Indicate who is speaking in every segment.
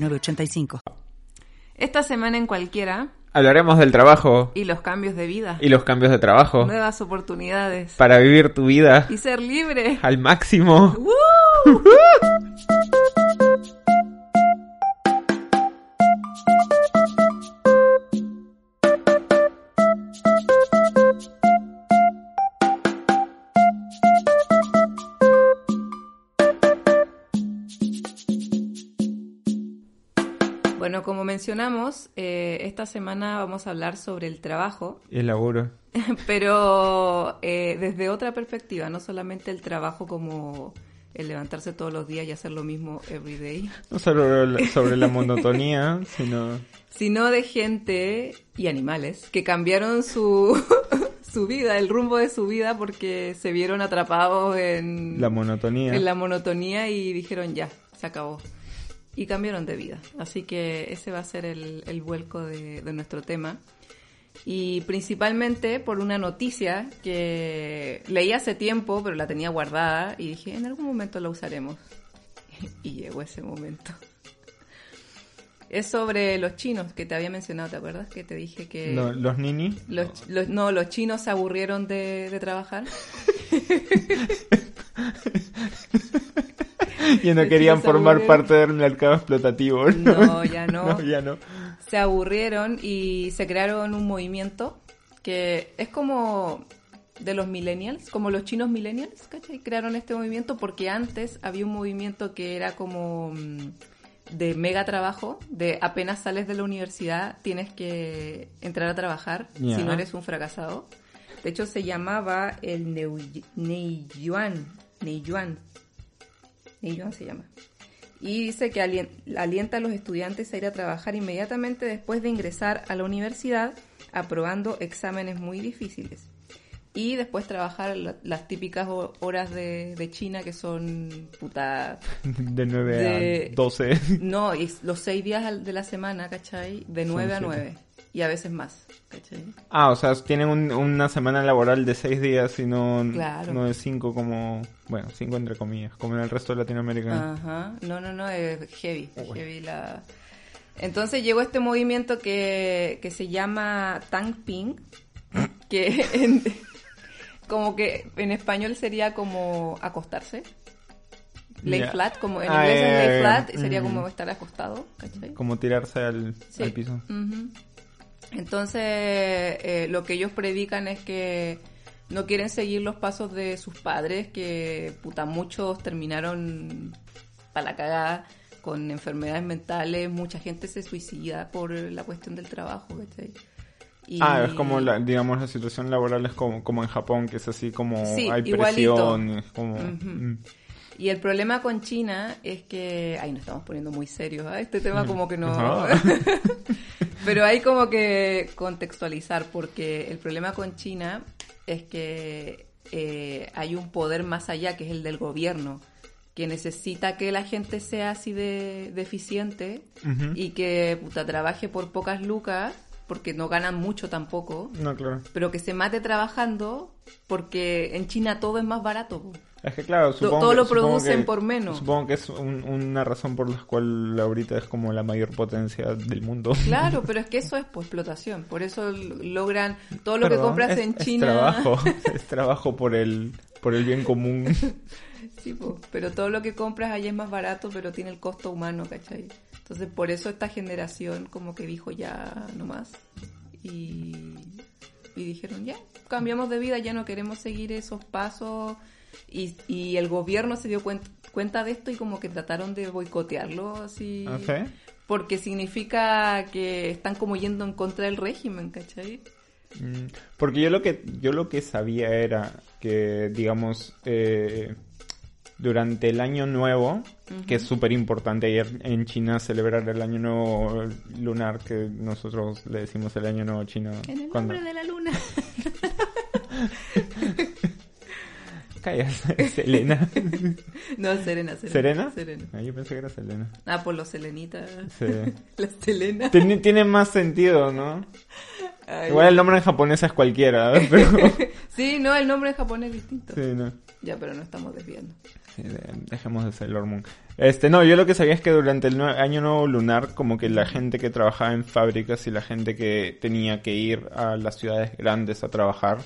Speaker 1: 906985.
Speaker 2: Esta semana en cualquiera
Speaker 3: Hablaremos del trabajo
Speaker 2: y los cambios de vida,
Speaker 3: y los cambios de trabajo
Speaker 2: nuevas oportunidades
Speaker 3: para vivir tu vida
Speaker 2: y ser libre.
Speaker 3: al máximo.
Speaker 2: ¡Woo! Bueno, como mencionamos, eh, esta semana vamos a hablar sobre el trabajo,
Speaker 3: el laburo.
Speaker 2: pero eh, desde otra perspectiva, no solamente el trabajo como el levantarse todos los días y hacer lo mismo every day,
Speaker 3: No solo la- sobre la monotonía, sino
Speaker 2: sino de gente y animales que cambiaron su, su vida, el rumbo de su vida porque se vieron atrapados en
Speaker 3: la monotonía.
Speaker 2: en la monotonía y dijeron ya, se acabó. Y cambiaron de vida. Así que ese va a ser el, el vuelco de, de nuestro tema. Y principalmente por una noticia que leí hace tiempo, pero la tenía guardada y dije, en algún momento la usaremos. Y llegó ese momento. Es sobre los chinos que te había mencionado, ¿te acuerdas? Que te dije que...
Speaker 3: Lo- los nini.
Speaker 2: Los, los- no, los chinos se aburrieron de, de trabajar.
Speaker 3: Y no querían formar parte del mercado explotativo.
Speaker 2: No, ya no.
Speaker 3: No, ya no.
Speaker 2: se aburrieron y se crearon un movimiento que es como de los millennials, como los chinos millennials, ¿cachai? Crearon este movimiento porque antes había un movimiento que era como mm, de mega trabajo, de apenas sales de la universidad tienes que entrar a trabajar si no eres un fracasado. De hecho se llamaba el Neiyuan, Neiyuan, Se llama y dice que alien- alienta a los estudiantes a ir a trabajar inmediatamente después de ingresar a la universidad, aprobando exámenes muy difíciles. Y después trabajar la- las típicas ho- horas de, de China que son puta...
Speaker 3: De 9
Speaker 2: De-
Speaker 3: a 12.
Speaker 2: No, y los seis días al- de la semana, ¿cachai? De
Speaker 3: Son
Speaker 2: 9 a
Speaker 3: siete.
Speaker 2: 9. Y a veces más, ¿cachai?
Speaker 3: Ah, o sea, tienen un- una semana laboral de 6 días y no,
Speaker 2: Claro.
Speaker 3: no de 5 como... Bueno, 5 entre comillas, como en el resto de Latinoamérica.
Speaker 2: Ajá, no, no, no, es heavy,
Speaker 3: Oh, bueno.
Speaker 2: heavy la... Entonces llegó este movimiento que, que se llama Tang Ping, que en- como que en español sería como acostarse. Lay flat, como en
Speaker 3: Ah,
Speaker 2: inglés es
Speaker 3: ya,
Speaker 2: lay
Speaker 3: ya,
Speaker 2: flat, sería
Speaker 3: Mm.
Speaker 2: como estar acostado, ¿cachai?
Speaker 3: Como tirarse al,
Speaker 2: Sí.
Speaker 3: al piso.
Speaker 2: Ujú. Entonces, eh, lo que ellos predican es que no quieren seguir los pasos de sus padres, que puta, muchos terminaron para la cagada con enfermedades mentales, mucha gente se suicida por la cuestión del trabajo, ¿cachai? Y-
Speaker 3: Ah, es como, la, digamos, la situación laboral es como, como en Japón, que es así como
Speaker 2: Sí,
Speaker 3: hay
Speaker 2: igualito.
Speaker 3: presión, es como... Mm.
Speaker 2: Y el problema con China es que... Ay, nos estamos poniendo muy serios, ¿ah? Este tema como que no... Pero hay como que contextualizar, porque el problema con China es que eh, hay un poder más allá, que es el del gobierno, que necesita que la gente sea así de deficiente y que puta, trabaje por pocas lucas, porque no ganan mucho tampoco,
Speaker 3: No, claro.
Speaker 2: pero que se mate trabajando porque en China todo es más barato.
Speaker 3: Es que claro, supongo
Speaker 2: todo
Speaker 3: que-
Speaker 2: lo producen
Speaker 3: que-
Speaker 2: por menos.
Speaker 3: Supongo que es un- una razón por la cual ahorita es como la mayor potencia del mundo.
Speaker 2: Claro, pero es que eso es pues, explotación. Por eso logran todo lo que
Speaker 3: Perdón,
Speaker 2: compras
Speaker 3: es-
Speaker 2: en
Speaker 3: es
Speaker 2: China.
Speaker 3: trabajo, es trabajo por el, por el bien común.
Speaker 2: Sí, pero todo lo que compras allá es más barato, pero tiene el costo humano, ¿cachai? Entonces, por eso esta generación como que dijo ya no más. Y, y dijeron, ya, cambiamos de vida, ya no queremos seguir esos pasos. Y, y el gobierno se dio cuen- cuenta de esto y como que trataron de boicotearlo así.
Speaker 3: ¿Ah?
Speaker 2: Porque significa que están como yendo en contra del régimen, ¿cachai?
Speaker 3: Mm, Porque yo lo que yo lo que sabía era que digamos eh, durante el año nuevo, que es súper importante ayer en China celebrar el año nuevo lunar, que nosotros le decimos el año nuevo chino.
Speaker 2: En el nombre de la luna.
Speaker 3: Callas, Selena.
Speaker 2: no, Serena, Serena.
Speaker 3: ¿Serena?
Speaker 2: Serena.
Speaker 3: Ah, yo pensé que era Selena.
Speaker 2: Ah, por los Selenitas.
Speaker 3: Sí.
Speaker 2: Las Selena.
Speaker 3: Tiene, tiene más sentido, ¿no?
Speaker 2: Ay,
Speaker 3: Igual el nombre en japonés es cualquiera, ¿eh? pero...
Speaker 2: Sí, no, el nombre en japonés es distinto.
Speaker 3: Sí, no.
Speaker 2: Ya, pero no estamos desviando.
Speaker 3: Sí, de- dejemos de Sailor Moon. Este, no, yo lo que sabía es que durante el año nuevo lunar, como que la gente que trabajaba en fábricas y la gente que tenía que ir a las ciudades grandes a trabajar,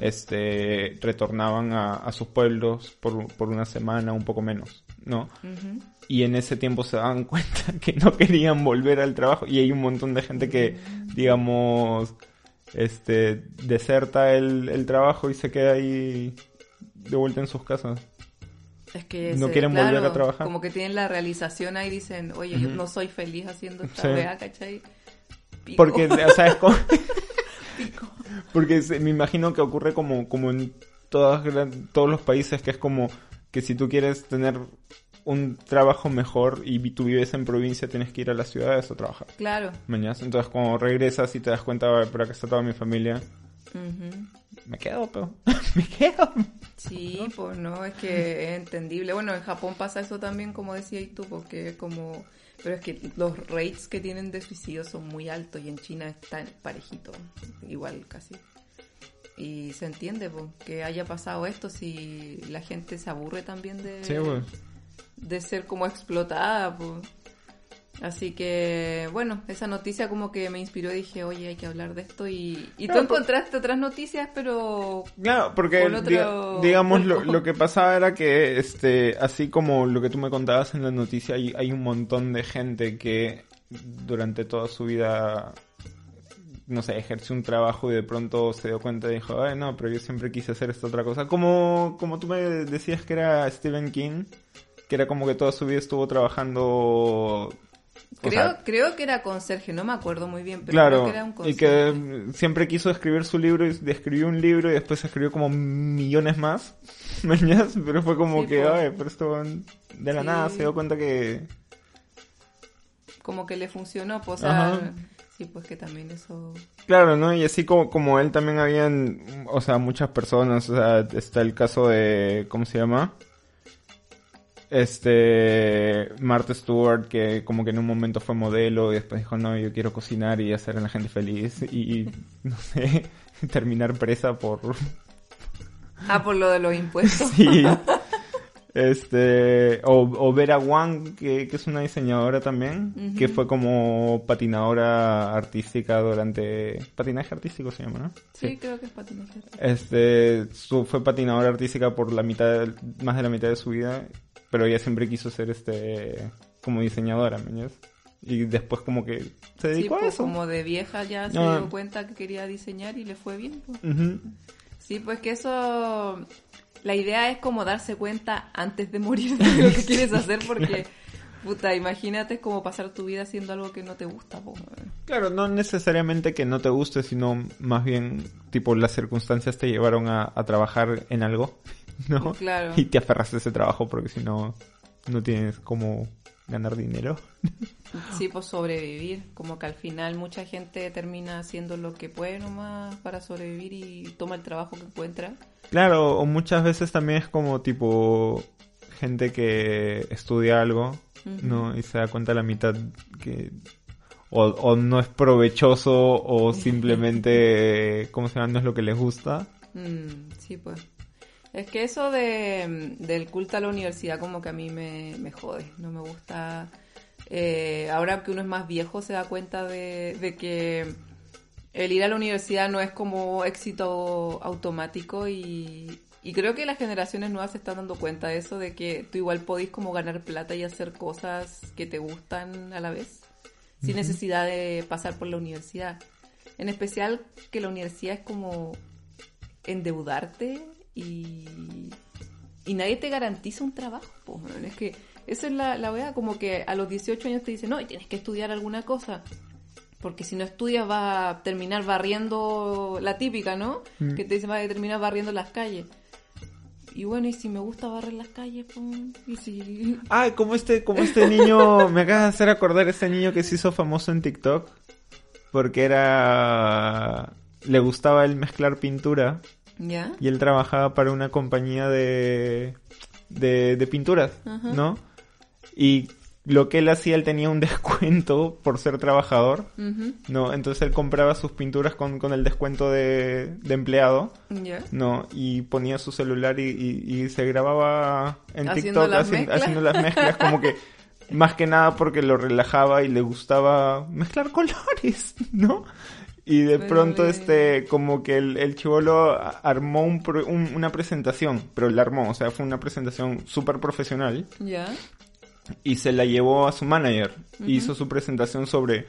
Speaker 3: este, retornaban a, a sus pueblos por, por una semana, un poco menos, ¿no? Y en ese tiempo se daban cuenta que no querían volver al trabajo y hay un montón de gente que, digamos, este, deserta el, el trabajo y se queda ahí de vuelta en sus casas.
Speaker 2: Es que
Speaker 3: No quieren volver a trabajar.
Speaker 2: Como que tienen la realización ahí dicen, oye, yo no soy feliz haciendo esta
Speaker 3: Sí.
Speaker 2: weá, ¿cachai? Pico.
Speaker 3: Porque, o sea, es como...
Speaker 2: Pico.
Speaker 3: Porque se- me imagino que ocurre como, como en todas, todos los países, que es como que si tú quieres tener un trabajo mejor y tú vives en provincia, tienes que ir a las ciudades a trabajar.
Speaker 2: Claro.
Speaker 3: Mañana, entonces cuando regresas y te das cuenta, "Ay, por acá está toda mi familia, me quedo, pero me quedo.
Speaker 2: Sí, pues no, es que es entendible. Bueno, en Japón pasa eso también, como decías tú, porque es como... Pero es que los rates que tienen de suicidio son muy altos y en China están parejitos, igual casi. Y se entiende pues, que haya pasado esto si la gente se aburre también de,
Speaker 3: Sí, pues.
Speaker 2: De ser como explotada. Pues. Así que, bueno, esa noticia como que me inspiró y dije, oye, hay que hablar de esto. Y, y tú
Speaker 3: No,
Speaker 2: encontraste otras noticias, pero
Speaker 3: Claro, porque
Speaker 2: Con otro
Speaker 3: diga- digamos lo, lo que pasaba era que este así como lo que tú me contabas en la noticia hay, hay un montón de gente que durante toda su vida no sé, ejerció un trabajo y de pronto se dio cuenta y dijo, ay no, pero yo siempre quise hacer esta otra cosa. Como, como tú me decías que era Stephen King, que era como que toda su vida estuvo trabajando... o
Speaker 2: creo,
Speaker 3: sea,
Speaker 2: creo que era conserje, no me acuerdo muy bien, pero
Speaker 3: Claro,
Speaker 2: creo que era un
Speaker 3: y que siempre quiso escribir su libro y escribió un libro y después escribió como millones más, pero fue como
Speaker 2: Sí,
Speaker 3: que,
Speaker 2: po.
Speaker 3: ay, pero esto de la
Speaker 2: Sí.
Speaker 3: nada se dio cuenta que...
Speaker 2: Como que le funcionó, pues, o sea,
Speaker 3: Ajá.
Speaker 2: sí, pues que también eso...
Speaker 3: Claro, ¿no? Y así como, como él también habían, o sea, muchas personas, o sea, está el caso de, ¿cómo se llama? Este, Martha Stewart, que como que en un momento fue modelo y después dijo, no, yo quiero cocinar y hacer a la gente feliz y, no sé, terminar presa por,
Speaker 2: Ah, por lo de los impuestos.
Speaker 3: Sí. Este, o, o Vera Wang, que, que es una diseñadora también, que fue como patinadora artística durante... Patinaje artístico se llama, ¿no?
Speaker 2: Sí, creo que es patinaje.
Speaker 3: Este, su, fue patinadora artística por la mitad, más de la mitad de su vida, pero ella siempre quiso ser este, como diseñadora, ¿me? Y después como que se
Speaker 2: Sí,
Speaker 3: dedicó a
Speaker 2: pues
Speaker 3: eso.
Speaker 2: como de vieja ya se
Speaker 3: Ah.
Speaker 2: dio cuenta que quería diseñar y le fue bien. pues.
Speaker 3: Ujú.
Speaker 2: Sí, pues que eso... La idea es como darse cuenta antes de morir de lo que quieres hacer porque... Puta, imagínate como pasar tu vida haciendo algo que no te gusta. po.
Speaker 3: Claro, no necesariamente que no te guste, sino más bien, tipo, las circunstancias te llevaron a, a trabajar en algo, ¿no?
Speaker 2: Claro.
Speaker 3: Y te aferraste a ese trabajo porque si no, no tienes cómo ganar dinero.
Speaker 2: Sí, pues sobrevivir. Como que al final mucha gente termina haciendo lo que puede nomás para sobrevivir y toma el trabajo que encuentra.
Speaker 3: Claro, o muchas veces también es como, tipo, gente que estudia algo, ¿no? Y se da cuenta a la mitad que... O, o no es provechoso o simplemente, ¿cómo se llama? No es lo que les gusta.
Speaker 2: Mm, sí, pues. Es que eso de, del culto a la universidad como que a mí me, me jode. No me gusta... eh, ahora que uno es más viejo se da cuenta de, de que el ir a la universidad no es como éxito automático y, y creo que las generaciones nuevas se están dando cuenta de eso, de que tú igual podís como ganar plata y hacer cosas que te gustan a la vez, sin necesidad de pasar por la universidad. En especial que la universidad es como endeudarte y, y nadie te garantiza un trabajo. po. Es que esa es la, la wea, como que a los 18 años te dicen, no, y tienes que estudiar alguna cosa. Porque si no estudias vas a terminar barriendo la típica, ¿no?
Speaker 3: Mm.
Speaker 2: Que te dicen vas a terminar barriendo las calles. y bueno, y si me gusta barrer las calles, pues, y si...
Speaker 3: Ah, como este, como este niño, me acaba de hacer acordar este niño que se hizo famoso en TikTok porque era le gustaba el mezclar pintura
Speaker 2: ¿Ya?
Speaker 3: y él trabajaba para una compañía de de, de pinturas,
Speaker 2: Ajá.
Speaker 3: ¿no? Y lo que él hacía, él tenía un descuento por ser trabajador. ¿no? Entonces él compraba sus pinturas con, con el descuento de, de empleado. ¿no? Y ponía su celular y, y- y se grababa en
Speaker 2: Haciendo
Speaker 3: TikTok
Speaker 2: las
Speaker 3: haci-
Speaker 2: mezclas.
Speaker 3: haciendo las mezclas, como que más que nada porque lo relajaba y le gustaba mezclar colores, ¿no? Y de
Speaker 2: Pero
Speaker 3: pronto,
Speaker 2: de-
Speaker 3: este, como que el, el chivolo armó un un- una presentación, pero la armó, o sea, fue una presentación súper profesional
Speaker 2: ¿Ya?
Speaker 3: y se la llevó a su manager.
Speaker 2: Ujú.
Speaker 3: Hizo su presentación sobre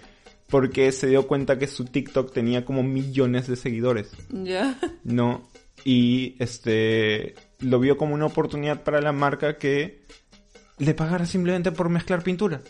Speaker 3: por qué se dio cuenta que su TikTok tenía como millones de seguidores,
Speaker 2: ¿Ya?
Speaker 3: ¿no? Y este lo vio como una oportunidad para la marca que le pagara simplemente por mezclar pintura,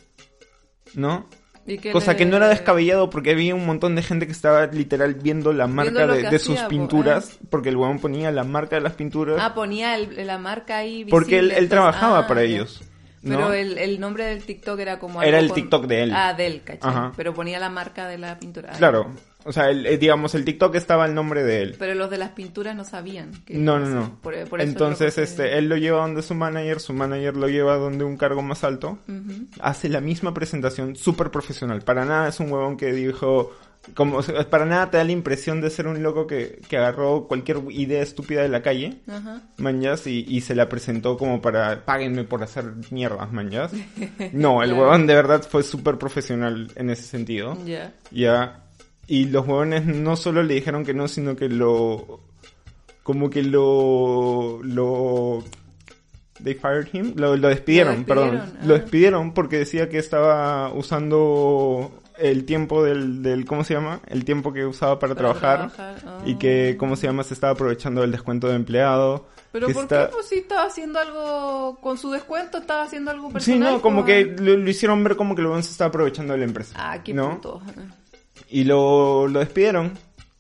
Speaker 3: ¿no?
Speaker 2: ¿Y qué
Speaker 3: Cosa
Speaker 2: le-
Speaker 3: que no era descabellado porque había un montón de gente que estaba literal viendo la marca de,
Speaker 2: que
Speaker 3: sus
Speaker 2: po,
Speaker 3: pinturas, porque el huevón ponía la marca de las pinturas,
Speaker 2: Ah, ponía el- la marca ahí visible.
Speaker 3: porque él, él
Speaker 2: entonces-
Speaker 3: trabajaba
Speaker 2: ah,
Speaker 3: para ellos.
Speaker 2: Pero
Speaker 3: ¿no?
Speaker 2: el, el nombre del TikTok era como...
Speaker 3: Era
Speaker 2: algo
Speaker 3: el TikTok de él.
Speaker 2: Ah, de él, ¿cachai?
Speaker 3: Ajá.
Speaker 2: Pero ponía la marca de la pintura.
Speaker 3: Claro, o sea, el- eh, digamos, el TikTok estaba el nombre de él.
Speaker 2: Pero los de las pinturas no sabían. que-
Speaker 3: No, no, no.
Speaker 2: Por- por eso
Speaker 3: Entonces, este, él lo lleva donde su manager, su manager lo lleva donde un cargo más alto.
Speaker 2: Ujú.
Speaker 3: Hace la misma presentación súper profesional. Para nada es un huevón que dijo, como, para nada te da la impresión de ser un loco que, que agarró cualquier idea estúpida de la calle,
Speaker 2: Ajá.
Speaker 3: manjas, y, y se la presentó como para, páguenme por hacer mierdas, manjas. No, el
Speaker 2: Claro.
Speaker 3: huevón de verdad fue súper profesional en ese sentido.
Speaker 2: Ya.
Speaker 3: Ya. Y los huevones no solo le dijeron que no, sino que lo. Como que lo. Lo. They fired him. Lo, lo despidieron,
Speaker 2: Lo
Speaker 3: perdón. Lo
Speaker 2: ah.
Speaker 3: despidieron porque decía que estaba usando el tiempo del, del. ¿Cómo se llama? El tiempo que usaba para,
Speaker 2: Para
Speaker 3: trabajar.
Speaker 2: trabajar, ah.
Speaker 3: Y que, ¿cómo se llama? Se estaba aprovechando del descuento de empleado.
Speaker 2: Pero ¿por
Speaker 3: está-
Speaker 2: qué? Pues si estaba haciendo algo con su descuento, estaba haciendo algo
Speaker 3: Sí,
Speaker 2: personal.
Speaker 3: no, como que lo, lo hicieron ver como que el se estaba aprovechando de la empresa.
Speaker 2: Ah, qué
Speaker 3: ¿no?
Speaker 2: puto.
Speaker 3: Y lo, lo despidieron.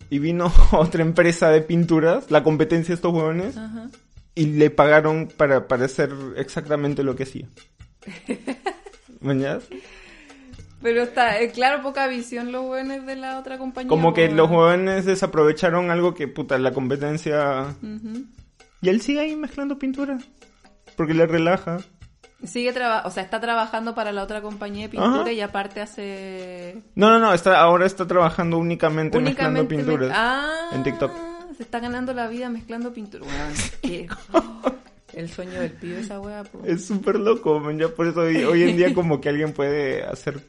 Speaker 3: Y vino otra empresa de pinturas, la competencia de estos huevones,
Speaker 2: Ajá.
Speaker 3: y le pagaron para, para hacer exactamente lo que hacía. ¿Mañas?
Speaker 2: Pero está, eh, claro, poca visión los buenos de la otra compañía.
Speaker 3: Como que los huevones desaprovecharon algo que, puta, la competencia... Y él sigue ahí mezclando pintura. Porque le relaja.
Speaker 2: Sigue trabajando, o sea, está trabajando para la otra compañía de pintura
Speaker 3: Ajá.
Speaker 2: y aparte hace...
Speaker 3: No, no, no, está, ahora está trabajando únicamente, mezclando
Speaker 2: me-
Speaker 3: pinturas.
Speaker 2: Ah,
Speaker 3: en TikTok.
Speaker 2: Se está ganando la vida mezclando pintura. Qué- El sueño del pibe esa wea, po.
Speaker 3: Es súper loco, man. Ya por eso hoy, hoy en día como que alguien puede hacer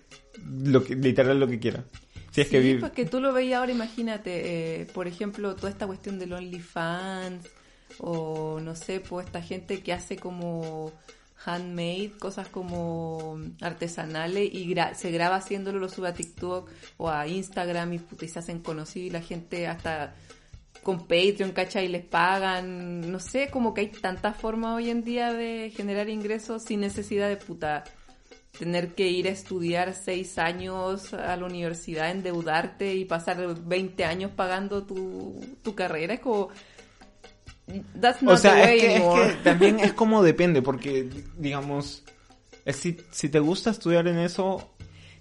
Speaker 3: lo que, literal lo que quiera. Si es que vive...
Speaker 2: pues que tú lo veías ahora, imagínate, eh, por ejemplo, toda esta cuestión del OnlyFans o no sé, pues esta gente que hace como handmade, cosas como artesanales y gra- se graba haciéndolo, lo sube a TikTok o a Instagram y, puta, y se hacen conocidos y la gente hasta con Patreon, ¿cachai? Y les pagan, no sé, como que hay tantas formas hoy en día de generar ingresos sin necesidad de puta tener que ir a estudiar seis años a la universidad, endeudarte y pasar 20 años pagando tu, tu carrera. Es como... That's not
Speaker 3: O sea,
Speaker 2: the way
Speaker 3: es que, es que también es como depende, porque, digamos, es si, si te gusta estudiar en eso,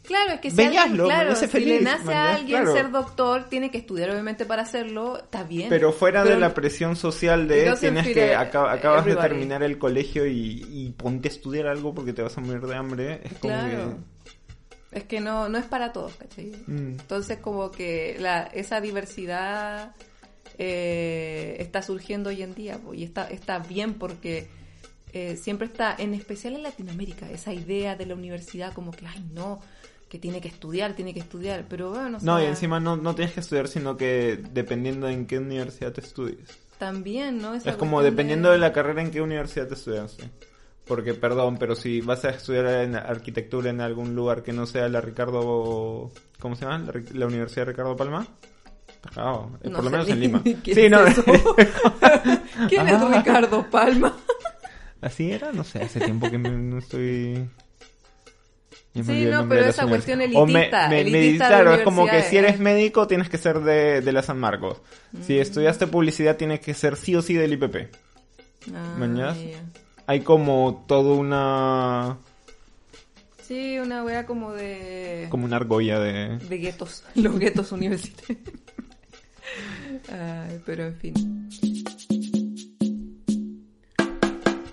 Speaker 2: Claro, es que si, alguien, claro, si
Speaker 3: feliz,
Speaker 2: le nace a alguien
Speaker 3: claro.
Speaker 2: ser doctor, tiene que estudiar obviamente para hacerlo, está bien.
Speaker 3: pero fuera de
Speaker 2: Pero-
Speaker 3: la presión social de tienes que
Speaker 2: a-
Speaker 3: acaba- acabas de
Speaker 2: everybody.
Speaker 3: terminar el colegio y, y ponte a estudiar algo porque te vas a morir de hambre, es como
Speaker 2: Claro. Es que no, no es para todos, ¿cachai?
Speaker 3: que... mm.
Speaker 2: Entonces como que la, esa diversidad eh, está surgiendo hoy en día y está, está bien porque eh, siempre está, en especial en Latinoamérica, esa idea de la universidad como que, ay no, que tiene que estudiar, tiene que estudiar, pero bueno, o
Speaker 3: No, y
Speaker 2: sea,
Speaker 3: encima no, no tienes que estudiar, sino que dependiendo en qué universidad te estudies.
Speaker 2: también, ¿no? Esa
Speaker 3: Es como dependiendo de... la carrera en qué universidad te estudiaste. Porque, perdón, pero si vas a estudiar en arquitectura en algún lugar que no sea la Ricardo... ¿Cómo se llama? La, la Universidad de Ricardo Palma. Está cagado. Eh,
Speaker 2: No
Speaker 3: por lo menos en Lima.
Speaker 2: quién
Speaker 3: Sí,
Speaker 2: es
Speaker 3: no.
Speaker 2: eso. ¿Quién es
Speaker 3: Ah.
Speaker 2: Ricardo Palma?
Speaker 3: ¿Así era? No sé, hace tiempo que me- no estoy...
Speaker 2: Sí, no, pero esa cuestión
Speaker 3: universidades. O me-
Speaker 2: elitista,
Speaker 3: me-
Speaker 2: elitista
Speaker 3: me- claro, es como que si eres
Speaker 2: eh.
Speaker 3: médico tienes que ser de, de la San Marcos.
Speaker 2: Mm.
Speaker 3: Si estudiaste publicidad tienes que ser sí o sí del IPP.
Speaker 2: Ah,
Speaker 3: ¿Mañas?
Speaker 2: ya.
Speaker 3: Hay como todo una...
Speaker 2: Sí, una wea como de...
Speaker 3: como una argolla de...
Speaker 2: De guetos, los guetos universitarios. Ay, pero en fin.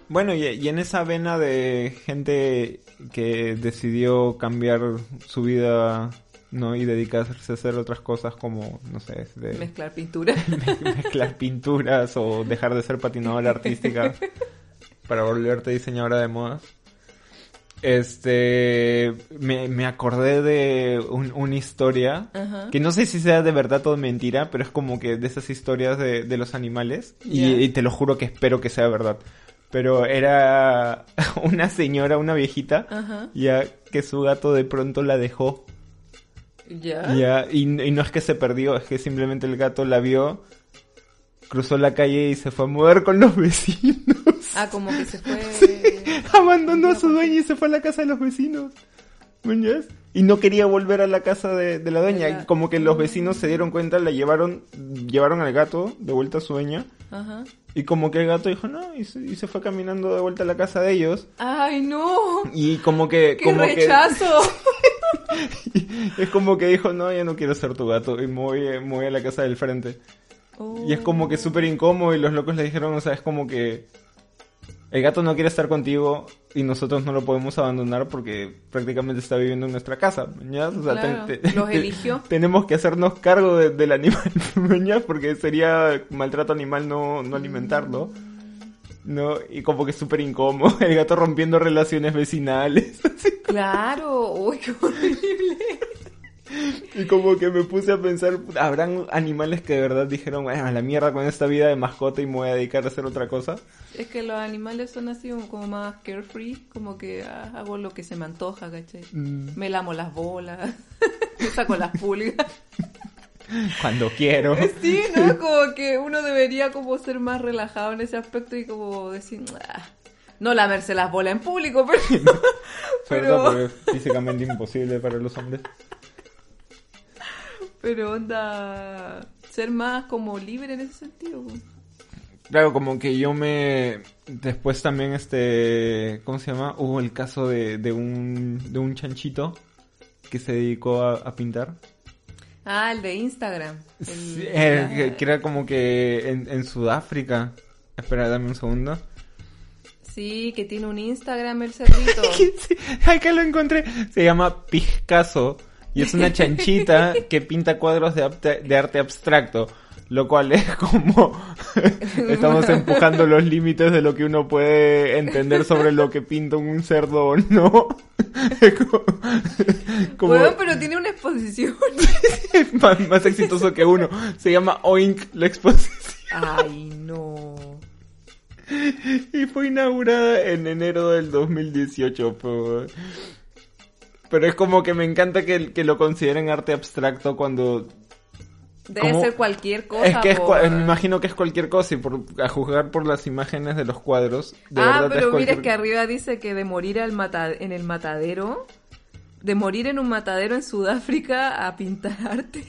Speaker 3: Bueno, y, y en esa vena de gente que decidió cambiar su vida, ¿no? Y dedicarse a hacer otras cosas como, no sé, de
Speaker 2: Mezclar pintura.
Speaker 3: mezclar pinturas o dejar de ser patinadora artística para volverte diseñadora de modas. Este, me, me acordé de un- una historia
Speaker 2: Ajá.
Speaker 3: que no sé si sea de verdad o de mentira, pero es como que de esas historias de, de los animales y, te lo juro que espero que sea verdad. Pero era una señora, una viejita,
Speaker 2: Ajá.
Speaker 3: ya que su gato de pronto la dejó.
Speaker 2: Ya.
Speaker 3: Ya, y, y no es que se perdió, es que simplemente el gato la vio, cruzó la calle y se fue a mover con los vecinos.
Speaker 2: Ah, como que se fue.
Speaker 3: Abandonó a su dueña y se fue a la casa de los vecinos. ¿Mañas? Y no quería volver a la casa de, de la dueña. Y como que los vecinos se dieron cuenta, la llevaron, llevaron al gato de vuelta a su dueña.
Speaker 2: Ajá.
Speaker 3: Y como que el gato dijo no, y se, y se fue caminando de vuelta a la casa de ellos.
Speaker 2: Ay, no.
Speaker 3: Y como que,
Speaker 2: ¡Qué
Speaker 3: como
Speaker 2: rechazo!
Speaker 3: que, es como que dijo, no, ya no quiero ser tu gato. Y me voy, me voy a la casa del frente. Y es como que súper incómodo y los locos le dijeron, o sea, es como que el gato no quiere estar contigo y nosotros no lo podemos abandonar porque prácticamente está viviendo en nuestra casa, ¿ya? O sea,
Speaker 2: Claro,
Speaker 3: te- te-
Speaker 2: los
Speaker 3: te-
Speaker 2: eligió.
Speaker 3: tenemos que hacernos cargo de- del animal, ¿ya? Porque sería maltrato animal no, no alimentarlo. ¿No? Y como que es súper incómodo, el gato rompiendo relaciones vecinales.
Speaker 2: Claro. Uy, qué horrible.
Speaker 3: Y como que me puse a pensar, ¿habrán animales que de verdad dijeron, bueno, a la mierda con esta vida de mascota y me voy a dedicar a hacer otra cosa?
Speaker 2: Es que los animales son así como- más carefree, como que ah, hago lo que se me antoja, ¿cachai?
Speaker 3: Mm.
Speaker 2: Me lamo las bolas, me saco las pulgas.
Speaker 3: Cuando quiero.
Speaker 2: Sí, ¿no? Como que uno debería como ser más relajado en ese aspecto y como decir, "Ah, no lamerse las bolas en público, pero... Pero,
Speaker 3: porque es físicamente imposible para los hombres.
Speaker 2: Pero onda, ser más como libre en ese sentido.
Speaker 3: Claro, como que yo me... Después también, este... ¿Cómo se llama? Hubo el caso de, de, un, de un chanchito que se dedicó a, a pintar.
Speaker 2: Ah, el de Instagram. El-
Speaker 3: Sí, eh, que, que era como que en, en Sudáfrica. Espera, dame un segundo.
Speaker 2: Sí, que tiene un Instagram el cerdito.
Speaker 3: Sí, acá lo encontré. Se llama Picasso y es una chanchita que pinta cuadros de, de arte abstracto. Lo cual es como estamos empujando los límites de lo que uno puede entender sobre lo que pinta un cerdo o no. Como, como-
Speaker 2: Bueno, pero tiene una exposición.
Speaker 3: más, más exitoso que uno. Se llama Oink la exposición.
Speaker 2: Ay, no.
Speaker 3: Y fue inaugurada en enero del 2018. Pero, pero es como que me encanta que, que lo consideren arte abstracto cuando...
Speaker 2: Debe
Speaker 3: ¿Cómo?
Speaker 2: ser cualquier cosa.
Speaker 3: es que es, me imagino que es cualquier cosa y por, a juzgar por las imágenes de los cuadros. De
Speaker 2: ah,
Speaker 3: verdad
Speaker 2: pero
Speaker 3: cualquier-
Speaker 2: es que arriba dice que de morir al mata en el matadero, de morir en un matadero en Sudáfrica a pintar arte.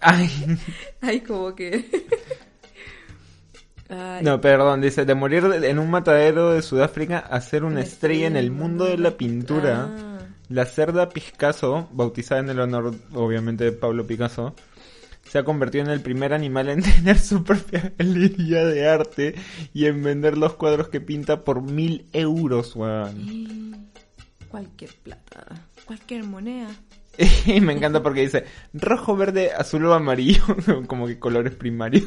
Speaker 3: Ay,
Speaker 2: Ay, como que... Ay,
Speaker 3: no, perdón, dice, de morir en un matadero de Sudáfrica a ser una
Speaker 2: una
Speaker 3: estrella en el mundo de la pintura.
Speaker 2: Ah,
Speaker 3: La cerda Picasso, bautizada en el honor obviamente de Pablo Picasso, se ha convertido en el primer animal en tener su propia galería de arte y en vender los cuadros que pinta por mil euros, weón.
Speaker 2: cualquier plata, cualquier moneda.
Speaker 3: Y me encanta porque dice rojo, verde, azul o amarillo, como que colores primarios.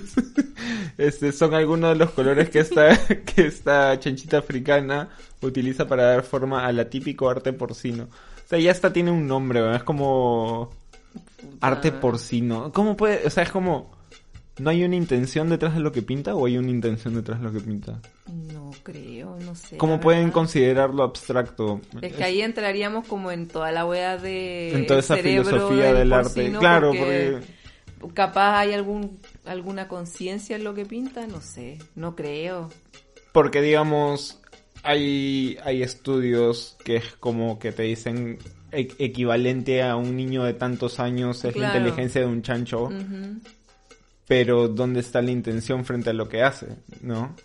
Speaker 3: Este, son algunos de los colores que esta, que esta chanchita africana utiliza para dar forma al atípico arte porcino. O sea, ya hasta tiene un nombre, weón, es como arte porcino. ¿Cómo puede? O sea, es como... ¿No hay una intención detrás de lo que pinta o hay una intención detrás de lo que pinta?
Speaker 2: No creo, no sé.
Speaker 3: ¿Cómo pueden
Speaker 2: verdad.
Speaker 3: considerarlo abstracto?
Speaker 2: Es que ahí entraríamos como en toda la wea de
Speaker 3: En toda esa
Speaker 2: cerebro
Speaker 3: filosofía del arte. Claro,
Speaker 2: porque capaz hay algún alguna conciencia en lo que pinta, no sé, no creo.
Speaker 3: Porque digamos, hay, hay estudios que es como que te dicen e- equivalente a un niño de tantos años es la inteligencia de un chancho, pero ¿dónde está la intención frente a lo que hace? ¿No?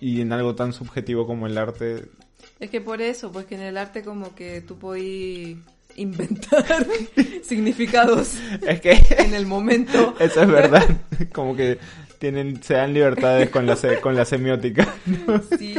Speaker 3: y en algo tan subjetivo como el arte.
Speaker 2: Es que por eso, pues que en el arte como que tú podís inventar significados
Speaker 3: Es que
Speaker 2: en el momento.
Speaker 3: eso es verdad. Como que tienen, se dan libertades con la, se- con la semiótica.
Speaker 2: Sí,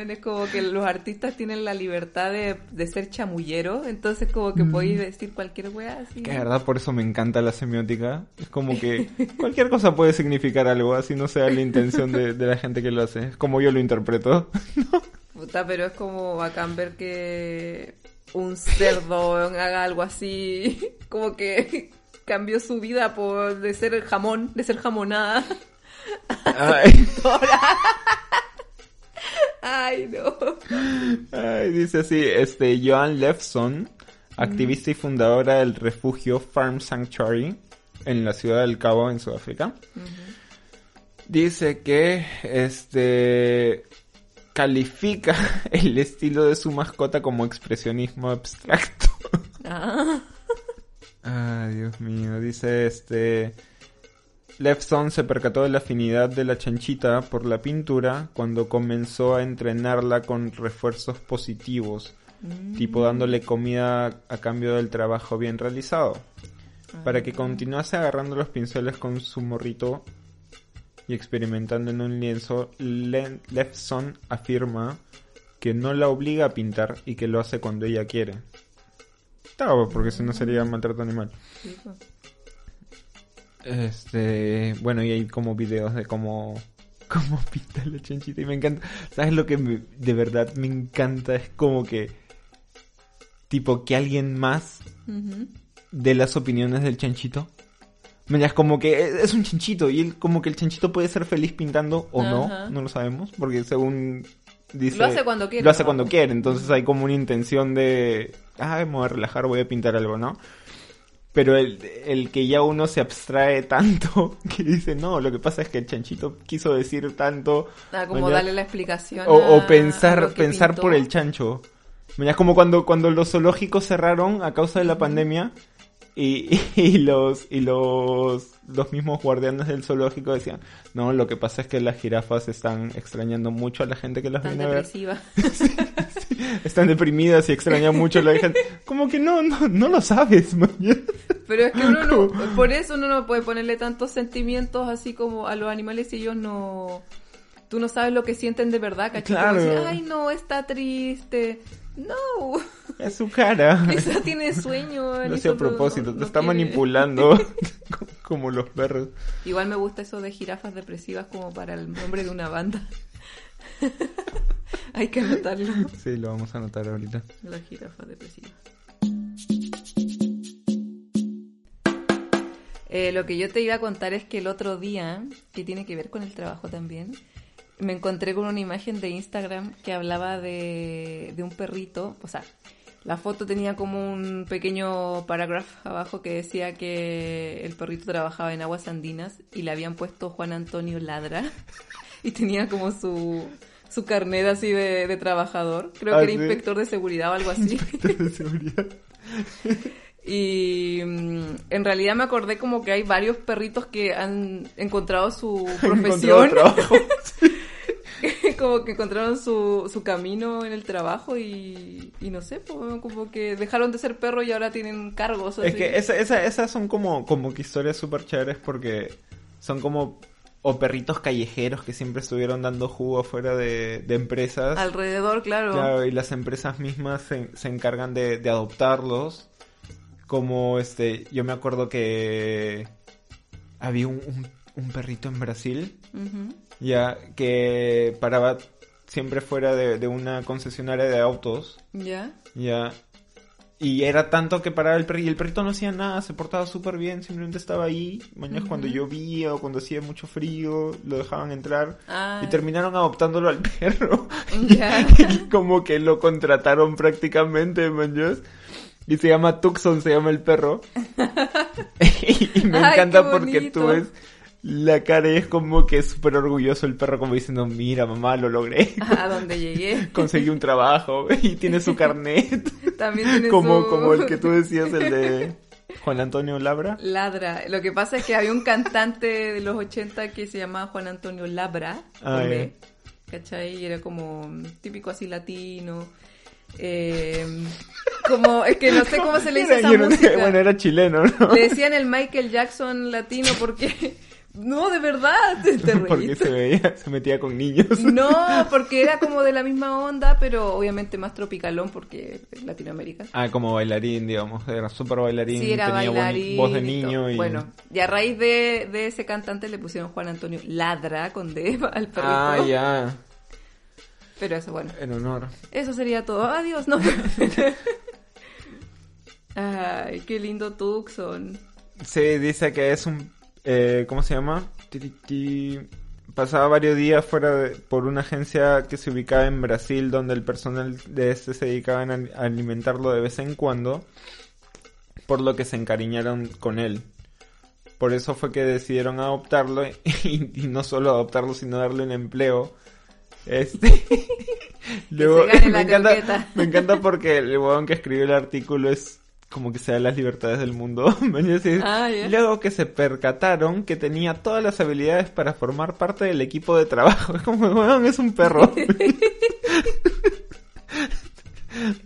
Speaker 2: weón, es como que los artistas tienen la libertad de, de ser chamulleros, entonces como que podéis decir cualquier weá así.
Speaker 3: Que de verdad por eso me encanta la semiótica. Es como que cualquier cosa puede significar algo, así no sea la intención de, de la gente que lo hace. Es como yo lo interpreto.
Speaker 2: Puta, pero es como bacán ver que un cerdo haga algo así, como que cambió su vida por de ser jamón, de ser jamonada.
Speaker 3: Ay,
Speaker 2: Ay, no.
Speaker 3: ay, dice así, este, Joan Lefson, activista y fundadora del refugio Farm Sanctuary en la ciudad del Cabo, en Sudáfrica. Dice que, este, califica el estilo de su mascota como expresionismo abstracto.
Speaker 2: Ah,
Speaker 3: Ay, Dios mío. Dice este. Lefson se percató de la afinidad de la chanchita por la pintura cuando comenzó a entrenarla con refuerzos positivos, tipo dándole comida a cambio del trabajo bien realizado. Para que continuase agarrando los pinceles con su morrito y experimentando en un lienzo, Le- Lefson afirma que no la obliga a pintar y que lo hace cuando ella quiere. Claro, porque si no sería maltrato animal.
Speaker 2: sí, pues.
Speaker 3: Este, bueno, y hay como videos de cómo, cómo pinta la chanchita y me encanta. ¿Sabes lo que me- de verdad me encanta? Es como que, tipo, que alguien más de las opiniones del chanchito. Mira, es como que es es un chanchito y él como que el chanchito puede ser feliz pintando o no, no lo sabemos, porque según dice...
Speaker 2: Lo hace cuando quiere,
Speaker 3: Lo hace
Speaker 2: ¿no?
Speaker 3: cuando quiere, entonces hay como una intención de, ah, me voy a relajar, voy a pintar algo, ¿no? Pero el, el que ya uno se abstrae tanto que dice, no, lo que pasa es que el chanchito quiso decir tanto...
Speaker 2: Ah, como darle la explicación.
Speaker 3: o,
Speaker 2: a-
Speaker 3: pensar pensar
Speaker 2: pintó.
Speaker 3: por el chancho. Es como cuando, cuando los zoológicos cerraron a causa de la pandemia y, y los y los los mismos guardianes del zoológico decían, no, lo que pasa es que las jirafas están extrañando mucho a la gente que las
Speaker 2: Tan
Speaker 3: viene a ver.
Speaker 2: depresiva.
Speaker 3: Están deprimidas y extrañan mucho la gente. Como que no, no, no lo sabes, man.
Speaker 2: Pero es que uno no, por eso uno no puede ponerle tantos sentimientos así como a los animales si ellos no, tú no sabes lo que sienten de verdad, ¿cachai?
Speaker 3: Claro.
Speaker 2: Ay, no, está triste. No,
Speaker 3: Es su cara.
Speaker 2: quizá tiene sueño.
Speaker 3: Lo hace a propósito,
Speaker 2: no-
Speaker 3: te
Speaker 2: no
Speaker 3: está
Speaker 2: quiere.
Speaker 3: manipulando como los perros.
Speaker 2: Igual me gusta eso de jirafas depresivas como para el nombre de una banda. Hay que anotarlo.
Speaker 3: Sí, lo vamos a anotar ahorita.
Speaker 2: Las jirafas depresivas. Eh, lo que yo te iba a contar es que el otro día, que tiene que ver con el trabajo también, me encontré con una imagen de Instagram que hablaba de, de un perrito. O sea, la foto tenía como un pequeño parágrafo abajo que decía que el perrito trabajaba en aguas andinas y le habían puesto Juan Antonio Ladra y tenía como su, su carnet así de, de trabajador. Creo
Speaker 3: Ah,
Speaker 2: que era
Speaker 3: ¿sí?
Speaker 2: inspector de seguridad o algo así.
Speaker 3: de seguridad.
Speaker 2: Y mm, en realidad me acordé como que hay varios perritos que han encontrado su profesión, como que encontraron su, su camino en el trabajo y, y no sé, pues, como que dejaron de ser perros y ahora tienen cargos.
Speaker 3: Es que esa, esa- esas son como, como que historias súper chéveres porque son como o perritos callejeros que siempre estuvieron dando jugo fuera de, de empresas.
Speaker 2: Alrededor, claro.
Speaker 3: Claro, y las empresas mismas se, se encargan de, de adoptarlos. Como este, yo me acuerdo que había un, un- un perrito en Brasil, ya, que paraba siempre fuera de, de una concesionaria de autos,
Speaker 2: Ya.
Speaker 3: ya. Y era tanto que paraba el perrito, y el perrito no hacía nada, se portaba súper bien, simplemente estaba ahí. Mañana cuando llovía o cuando hacía mucho frío, lo dejaban entrar.
Speaker 2: Ah,
Speaker 3: Y terminaron adoptándolo al perro. Y como que lo contrataron prácticamente, manjas. Y se llama Tucson, se llama el perro. y, me encanta porque tú ves la cara y es como que es súper orgulloso el perro, como diciendo, mira mamá, lo logré.
Speaker 2: A donde llegué.
Speaker 3: Conseguí un trabajo y tiene su carnet.
Speaker 2: También tiene
Speaker 3: como,
Speaker 2: su-
Speaker 3: como el que tú decías, el de Juan Antonio Labra.
Speaker 2: Ladra. Lo que pasa es que había un cantante de los 80 que se llamaba Juan Antonio Labra.
Speaker 3: Ah,
Speaker 2: ¿cachai? Y era como típico así latino. Eh, como, es que no sé cómo se le dice
Speaker 3: Era-
Speaker 2: esa
Speaker 3: no- bueno, era chileno, ¿no?
Speaker 2: Le decían el Michael Jackson latino porque... No, de verdad, te, te
Speaker 3: Porque se veía, se metía con niños.
Speaker 2: No, porque era como de la misma onda, pero obviamente más tropicalón porque es Latinoamérica.
Speaker 3: Ah, como bailarín, digamos. Era súper bailarín.
Speaker 2: Sí, era
Speaker 3: tenía
Speaker 2: bailarín.
Speaker 3: voz de niño y...
Speaker 2: Bueno, y a raíz de, de ese cantante le pusieron Juan Antonio Ladra con D al perrito.
Speaker 3: Ah, ya.
Speaker 2: Pero eso, bueno.
Speaker 3: En honor.
Speaker 2: Eso sería todo. Adiós, no. Ay, qué lindo Tucson.
Speaker 3: Sí, dice que es un... eh, ¿Cómo se llama? Pasaba varios días fuera de- por una agencia que se ubicaba en Brasil donde el personal de este se dedicaban a, alimentarlo de vez en cuando, por lo que se encariñaron con él. Por eso fue que decidieron adoptarlo y, y no solo adoptarlo sino darle un empleo. Este luego encanta, me encanta porque el huevón que escribió el artículo es como que se da las libertades del mundo.
Speaker 2: Ah.
Speaker 3: Luego que se percataron que tenía todas las habilidades para formar parte del equipo de trabajo. Es como, weón, es un perro.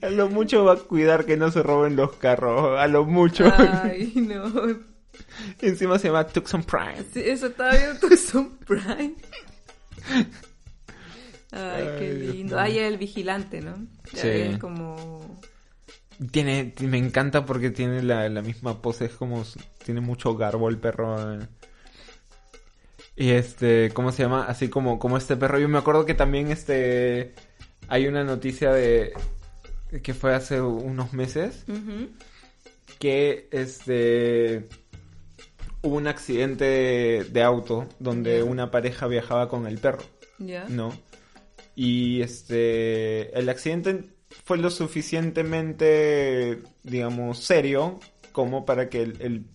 Speaker 3: a lo mucho va a cuidar que no se roben los carros. A lo mucho.
Speaker 2: Ay, no.
Speaker 3: Encima se llama Tucson Prime.
Speaker 2: Sí, eso estaba viendo Tucson Prime. Ay, qué lindo. Ay, el vigilante, ¿no?
Speaker 3: Sí.
Speaker 2: es como...
Speaker 3: Tiene, me encanta porque tiene la, la misma pose, es como, tiene mucho garbo el perro. eh. Y este, ¿cómo se llama? Así como, como este perro. Yo me acuerdo que también este, hay una noticia de, que fue hace unos meses, que este, hubo un accidente de, de auto donde una pareja viajaba con el perro.
Speaker 2: Ya.
Speaker 3: ¿no? Y este, el accidente fue lo suficientemente, digamos, serio como para que el, el-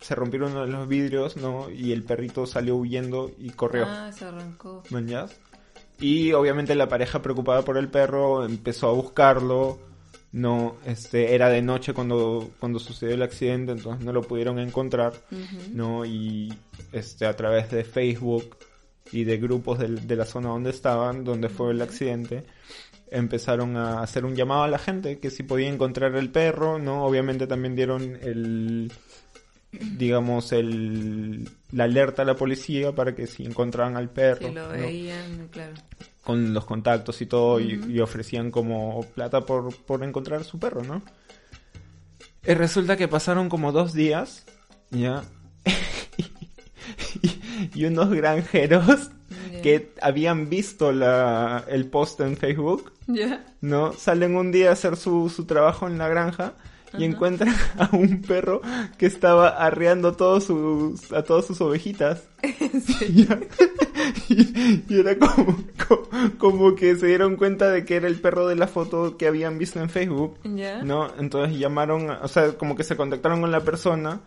Speaker 3: se rompieron uno de los vidrios, ¿no? Y el perrito salió huyendo y corrió.
Speaker 2: Ah, se arrancó.
Speaker 3: ¿mañas? Y obviamente la pareja preocupada por el perro empezó a buscarlo. No, este, era de noche cuando, cuando sucedió el accidente, entonces no lo pudieron encontrar. ¿no? Y este, a través de Facebook y de grupos de, la zona donde estaban, donde fue el accidente, empezaron a hacer un llamado a la gente que si podía encontrar el perro, ¿no? Obviamente también dieron el digamos el la alerta a la policía para que si encontraban al perro
Speaker 2: Si lo
Speaker 3: ¿no?
Speaker 2: veían, claro.
Speaker 3: con los contactos y todo y- ofrecían como plata por, por encontrar su perro, ¿no? Y resulta que pasaron como dos días, ¿ya? y, y unos granjeros Que habían visto la, el post en Facebook,
Speaker 2: Ya.
Speaker 3: ¿no? Salen un día a hacer su, su trabajo en la granja y encuentran a un perro que estaba arreando todos sus, a todas sus ovejitas. Ya. y, y era como, co- como, que se dieron cuenta de que era el perro de la foto que habían visto en Facebook. ¿no? Entonces llamaron, o sea, como que se contactaron con la persona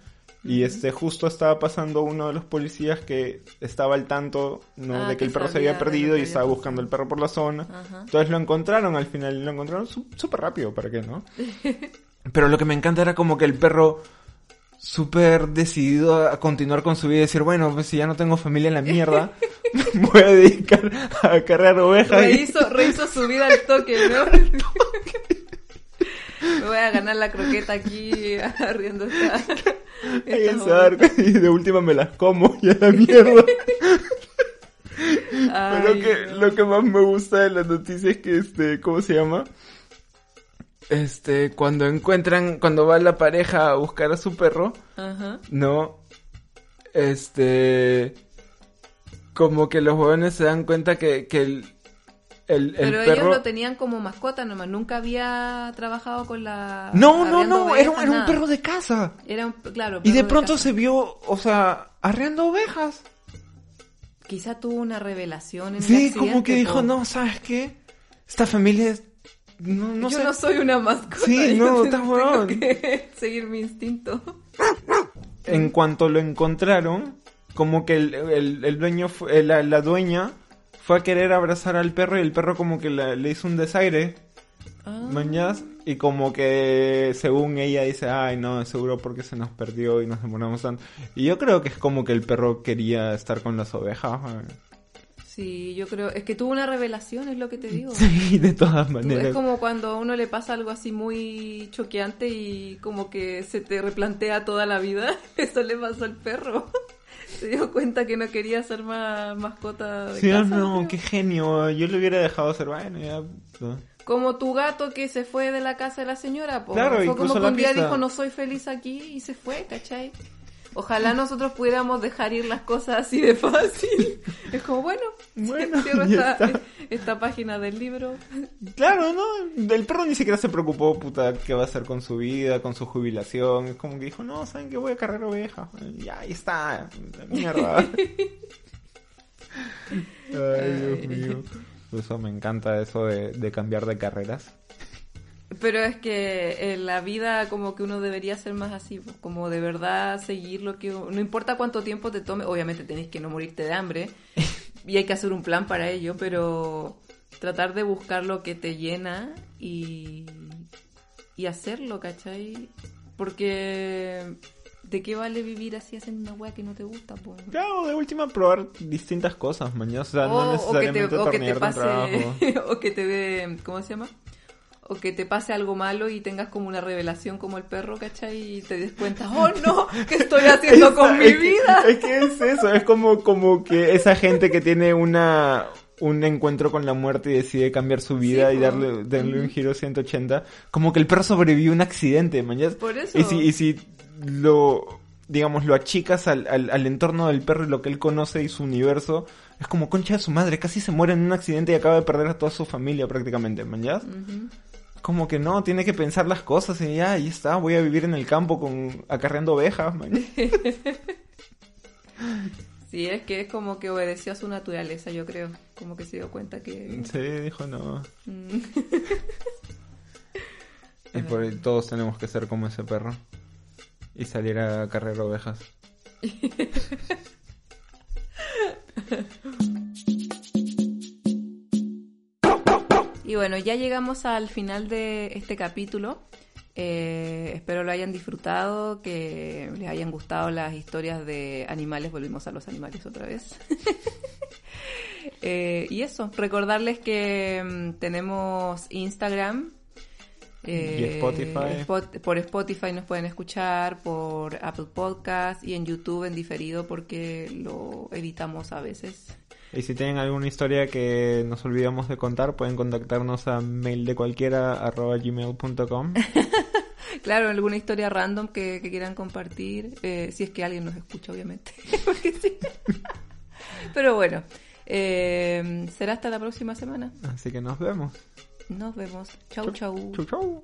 Speaker 3: y este justo estaba pasando uno de los policías que estaba al tanto, ¿no?
Speaker 2: Ah,
Speaker 3: de que
Speaker 2: que
Speaker 3: el perro se había perdido y
Speaker 2: había
Speaker 3: estaba
Speaker 2: pasado.
Speaker 3: buscando el perro por la zona.
Speaker 2: Ajá.
Speaker 3: Entonces lo encontraron al final, y lo encontraron su- súper rápido, ¿para qué no? Pero lo que me encanta era como que el perro súper decidido a continuar con su vida y decir, bueno, pues si ya no tengo familia en la mierda, me voy a dedicar a cargar ovejas. y-
Speaker 2: Rehizo, rehizo su vida al toque, ¿no? Me voy a ganar la croqueta aquí arriendo esta. Esta
Speaker 3: y de última me las como y a la mierda. Pero que
Speaker 2: no.
Speaker 3: lo que más me gusta de la noticia es que este, ¿cómo se llama? Este, cuando encuentran, cuando va la pareja a buscar a su perro,
Speaker 2: Ajá.
Speaker 3: no, este, como que los jóvenes se dan cuenta que, que el, el, el
Speaker 2: Pero
Speaker 3: perro...
Speaker 2: ellos lo tenían como mascota nomás, nunca había trabajado con la...
Speaker 3: No, no, no, era, un- era perro de casa.
Speaker 2: Era un, claro,
Speaker 3: Y de pronto se vio, o sea, arreando ovejas.
Speaker 2: Quizá tuvo una revelación en
Speaker 3: Sí, como que dijo, no, ¿sabes qué? Esta familia es... No, no
Speaker 2: Yo
Speaker 3: sé.
Speaker 2: no soy una mascota.
Speaker 3: Sí, no,
Speaker 2: te-
Speaker 3: está
Speaker 2: tengo
Speaker 3: huevón.
Speaker 2: que seguir mi instinto.
Speaker 3: En cuanto lo encontraron, como que el, el- el dueño, fue- la, la dueña fue a querer abrazar al perro y el perro como que la- le hizo un desaire,
Speaker 2: Ah.
Speaker 3: mañas, y como que según ella dice, ay no, seguro porque se nos perdió y nos demoramos tanto. Y yo creo que es como que el perro quería estar con las ovejas.
Speaker 2: Sí, yo creo, es que tuvo una revelación, es lo que te digo.
Speaker 3: Sí, de todas maneras.
Speaker 2: Es como cuando a uno le pasa algo así muy choqueante y como que se te replantea toda la vida. Eso le pasó al perro. Se dio cuenta que no quería ser más mascota de
Speaker 3: Sí,
Speaker 2: casa.
Speaker 3: no,
Speaker 2: creo.
Speaker 3: qué genio. Yo le hubiera dejado ser, bueno, ya. no.
Speaker 2: Como tu gato que se fue de la casa de la señora, po.
Speaker 3: Claro, y
Speaker 2: Fue como que un día dijo no soy feliz aquí y se fue, ¿cachai? Ojalá nosotros pudiéramos dejar ir las cosas así de fácil. Es como, bueno,
Speaker 3: Bueno,
Speaker 2: cierro esta, página del libro.
Speaker 3: Claro, ¿no? El perro ni siquiera se preocupó, puta, qué va a hacer con su vida, con su jubilación. Es como que dijo, no, ¿saben qué? Voy a cargar ovejas. Ya, ahí está. Mierda. Ay, Dios mío. Por Eso me encanta eso de, de cambiar de carreras.
Speaker 2: Pero es que en la vida como que uno debería ser más así, po, como de verdad seguir lo que... No importa cuánto tiempo te tome, obviamente tenés que no morirte de hambre y hay que hacer un plan para ello, pero tratar de buscar lo que te llena y, y hacerlo, ¿cachai? Porque ¿de qué vale vivir así haciendo una weá que no te gusta? Po?
Speaker 3: Claro, de última probar distintas cosas, mañana. O sea, no
Speaker 2: O, o que te,
Speaker 3: necesariamente
Speaker 2: o que te pase, o que te dé, ¿cómo se llama? O que te pase algo malo y tengas como una revelación como el perro, ¿cachai? Y te des cuenta, oh no, ¿qué estoy haciendo con mi
Speaker 3: Es que-
Speaker 2: vida?
Speaker 3: Es que es eso, es como, como que esa gente que tiene una un encuentro con la muerte y decide cambiar su vida
Speaker 2: Sí,
Speaker 3: y darle, darle un giro 180, como que el perro sobrevivió a un accidente, mañana.
Speaker 2: Por eso.
Speaker 3: Y si, y si lo, digamos, lo achicas al, al, al entorno del perro y lo que él conoce y su universo, es como concha de su madre, casi se muere en un accidente y acaba de perder a toda su familia prácticamente, mañana. Como que no, tiene que pensar las cosas y ya, ahí está, voy a vivir en el campo con acarreando ovejas, man.
Speaker 2: Sí, es que es como que obedeció a su naturaleza, yo creo. Como que se dio cuenta que...
Speaker 3: Sí, dijo no.
Speaker 2: Mm.
Speaker 3: Y por ahí todos tenemos que ser como ese perro. Y salir a cargar ovejas.
Speaker 2: Y bueno, ya llegamos al final de este capítulo. Eh, espero lo hayan disfrutado, que les hayan gustado las historias de animales. Volvimos a los animales otra vez. Eh, y eso, recordarles que mm, tenemos Instagram. eh,
Speaker 3: Y Spotify.
Speaker 2: Spot- por Spotify nos pueden escuchar, por Apple Podcast y en YouTube en diferido porque lo editamos a veces.
Speaker 3: Y si tienen alguna historia que nos olvidamos de contar, pueden contactarnos a mail de cualquiera arroba gmail.com.
Speaker 2: Claro, alguna historia random que, que quieran compartir, eh, si es que alguien nos escucha, obviamente. Sí. Pero bueno, eh, será hasta la próxima semana.
Speaker 3: Así que nos vemos.
Speaker 2: Nos vemos. Chau, chau.
Speaker 3: Chau, chau.